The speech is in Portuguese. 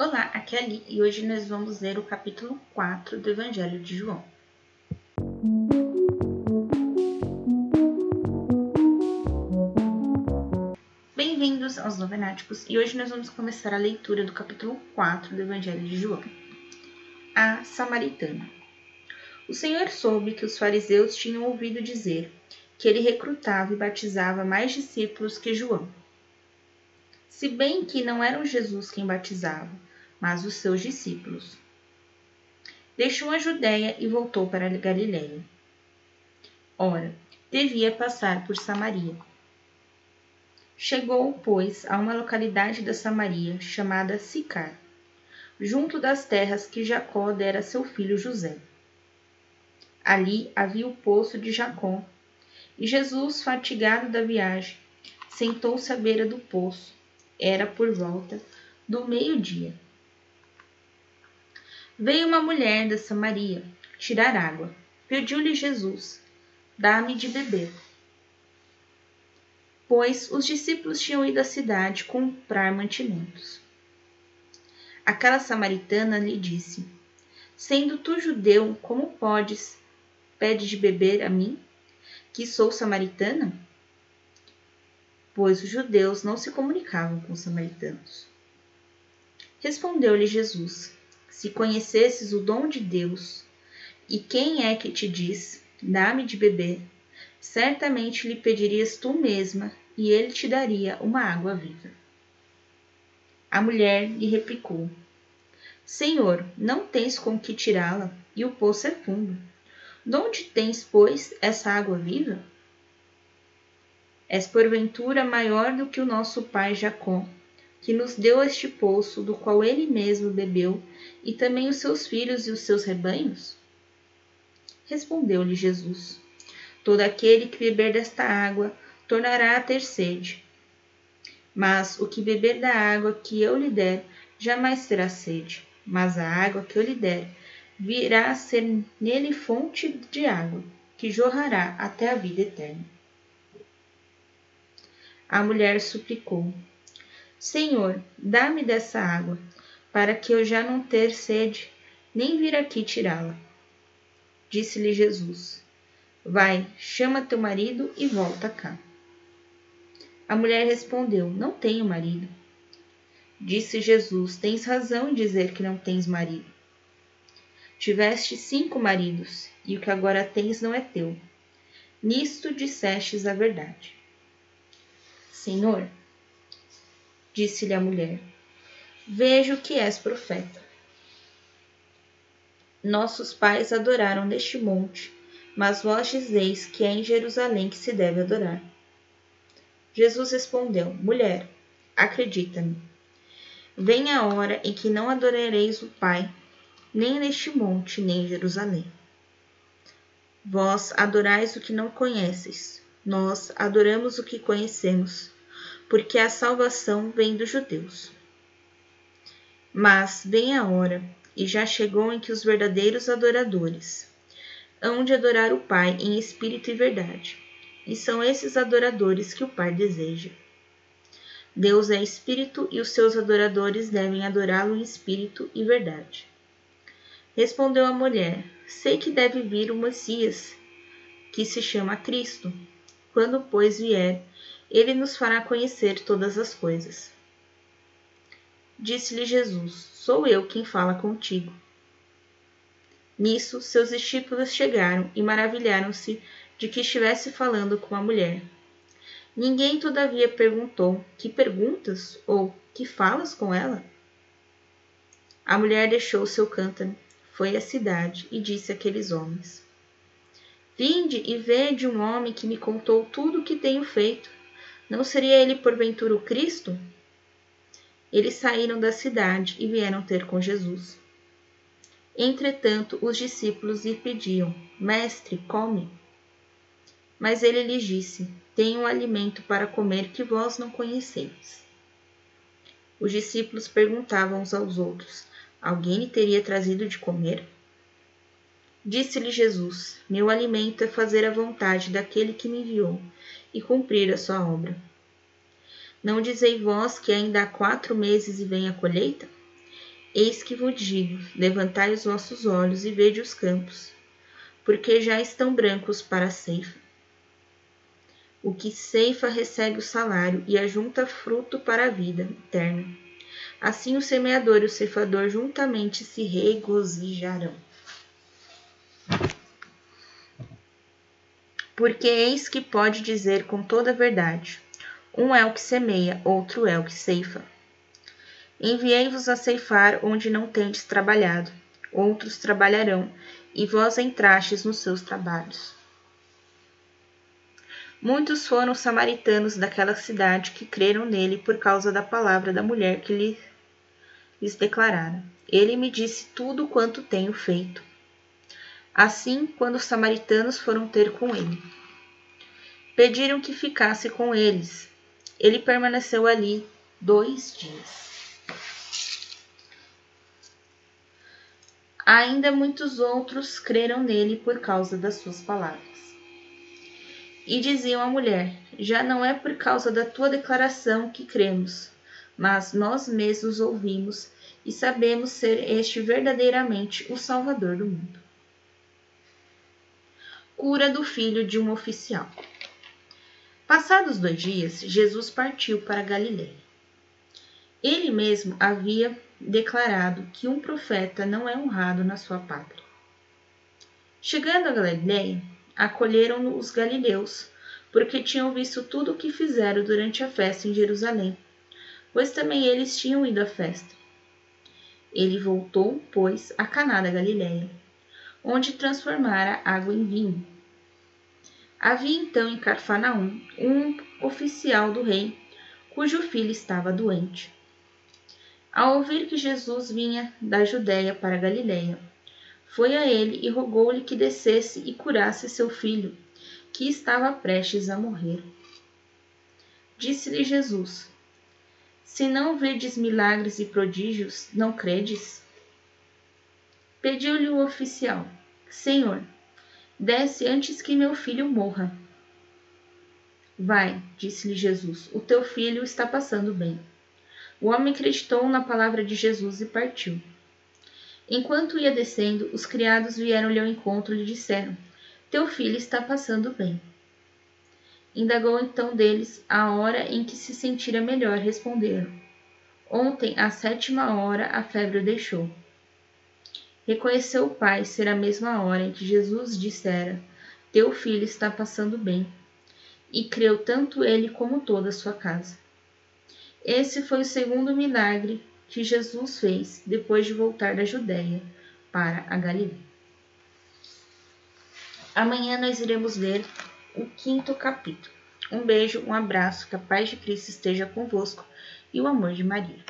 Olá, aqui é Ali e hoje nós vamos ler o capítulo 4 do Evangelho de João. Bem-vindos aos Novenáticos e hoje nós vamos começar a leitura do capítulo 4 do Evangelho de João. A Samaritana. O Senhor soube que os fariseus tinham ouvido dizer que ele recrutava e batizava mais discípulos que João. Se bem que não era Jesus quem batizava, mas os seus discípulos. Deixou a Judéia e voltou para Galiléia. Ora, devia passar por Samaria. Chegou, pois, a uma localidade da Samaria chamada Sicar, junto das terras que Jacó dera a seu filho José. Ali havia o poço de Jacó, e Jesus, fatigado da viagem, sentou-se à beira do poço. Era por volta do meio-dia. Veio uma mulher da Samaria tirar água. Pediu-lhe Jesus: Dá-me de beber. Pois os discípulos tinham ido à cidade comprar mantimentos. Aquela samaritana lhe disse: Sendo tu judeu, como podes pede de beber a mim, que sou samaritana? Pois os judeus não se comunicavam com os samaritanos. Respondeu-lhe Jesus: se conhecesses o dom de Deus e quem é que te diz, dá-me de beber, certamente lhe pedirias tu mesma e ele te daria uma água viva. A mulher lhe replicou: Senhor, não tens com que tirá-la e o poço é fundo. De onde tens, pois, essa água viva? És porventura maior do que o nosso pai Jacó, que nos deu este poço, do qual ele mesmo bebeu, e também os seus filhos e os seus rebanhos? Respondeu-lhe Jesus: Todo aquele que beber desta água tornará a ter sede. Mas o que beber da água que eu lhe der jamais terá sede, mas a água que eu lhe der virá a ser nele fonte de água, que jorrará até a vida eterna. A mulher suplicou: Senhor, dá-me dessa água, para que eu já não ter sede, nem vir aqui tirá-la. Disse-lhe Jesus: Vai, chama teu marido e volta cá. A mulher respondeu: Não tenho marido. Disse Jesus: Tens razão em dizer que não tens marido. Tiveste cinco maridos, e o que agora tens não é teu. Nisto dissestes a verdade. Senhor, disse-lhe a mulher: Vejo que és profeta. Nossos pais adoraram neste monte, mas vós dizeis que é em Jerusalém que se deve adorar. Jesus respondeu: Mulher, acredita-me. Vem a hora em que não adorareis o Pai, nem neste monte, nem em Jerusalém. Vós adorais o que não conheces, nós adoramos o que conhecemos porque a salvação vem dos judeus. Mas vem a hora, e já chegou em que os verdadeiros adoradores hão de adorar o Pai em espírito e verdade, e são esses adoradores que o Pai deseja. Deus é espírito e os seus adoradores devem adorá-lo em espírito e verdade. Respondeu a mulher: Sei que deve vir o Messias, que se chama Cristo. Quando, pois, vier, ele nos fará conhecer todas as coisas. Disse-lhe Jesus: Sou eu quem fala contigo. Nisso, seus discípulos chegaram e maravilharam-se de que estivesse falando com a mulher. Ninguém, todavia, perguntou: Que perguntas? ou Que falas com ela? A mulher deixou seu cântaro, foi à cidade e disse àqueles homens: Vinde e vede um homem que me contou tudo o que tenho feito. Não seria ele porventura o Cristo? Eles saíram da cidade e vieram ter com Jesus. Entretanto, os discípulos lhe pediam: Mestre, come. Mas ele lhes disse: Tenho um alimento para comer que vós não conheceis. Os discípulos perguntavam uns aos outros: Alguém lhe teria trazido de comer? Disse-lhe Jesus: Meu alimento é fazer a vontade daquele que me enviou e cumprir a sua obra. Não dizei vós que ainda há quatro meses e vem a colheita? Eis que vos digo: levantai os vossos olhos e vede os campos, porque já estão brancos para a ceifa. O que ceifa recebe o salário e ajunta fruto para a vida eterna. Assim o semeador e o ceifador juntamente se regozijarão. Porque eis que pode dizer com toda a verdade: um é o que semeia, outro é o que ceifa. Enviei-vos a ceifar onde não tendes trabalhado, outros trabalharão, e vós entrastes nos seus trabalhos. Muitos foram os samaritanos daquela cidade que creram nele por causa da palavra da mulher que lhe, lhes declarara. Ele me disse tudo quanto tenho feito. Assim, quando os samaritanos foram ter com ele, pediram que ficasse com eles. Ele permaneceu ali dois dias. Ainda muitos outros creram nele por causa das suas palavras. E diziam à mulher: Já não é por causa da tua declaração que cremos, mas nós mesmos ouvimos e sabemos ser este verdadeiramente o Salvador do mundo. Cura do filho de um oficial. Passados dois dias, Jesus partiu para Galiléia. Ele mesmo havia declarado que um profeta não é honrado na sua pátria. Chegando a Galiléia, acolheram-no os galileus, porque tinham visto tudo o que fizeram durante a festa em Jerusalém, pois também eles tinham ido à festa. Ele voltou, pois, a Caná da Galiléia, onde transformara água em vinho. Havia então em Carfanaum um oficial do rei, cujo filho estava doente. Ao ouvir que Jesus vinha da Judéia para a Galiléia, foi a ele e rogou-lhe que descesse e curasse seu filho, que estava prestes a morrer. Disse-lhe Jesus: Se não vedes milagres e prodígios, não credes? Pediu-lhe o oficial: Senhor, desce antes que meu filho morra. Vai, disse-lhe Jesus, o teu filho está passando bem. O homem acreditou na palavra de Jesus e partiu. Enquanto ia descendo, os criados vieram-lhe ao encontro e lhe disseram: Teu filho está passando bem. Indagou então deles a hora em que se sentira melhor. Responderam: Ontem, à sétima hora, a febre o deixou. Reconheceu o pai ser a mesma hora em que Jesus dissera: Teu filho está passando bem. E creu tanto ele como toda a sua casa. Esse foi o segundo milagre que Jesus fez depois de voltar da Judéia para a Galiléia. Amanhã nós iremos ler o quinto capítulo. Um beijo, um abraço, que a paz de Cristo esteja convosco e o amor de Maria.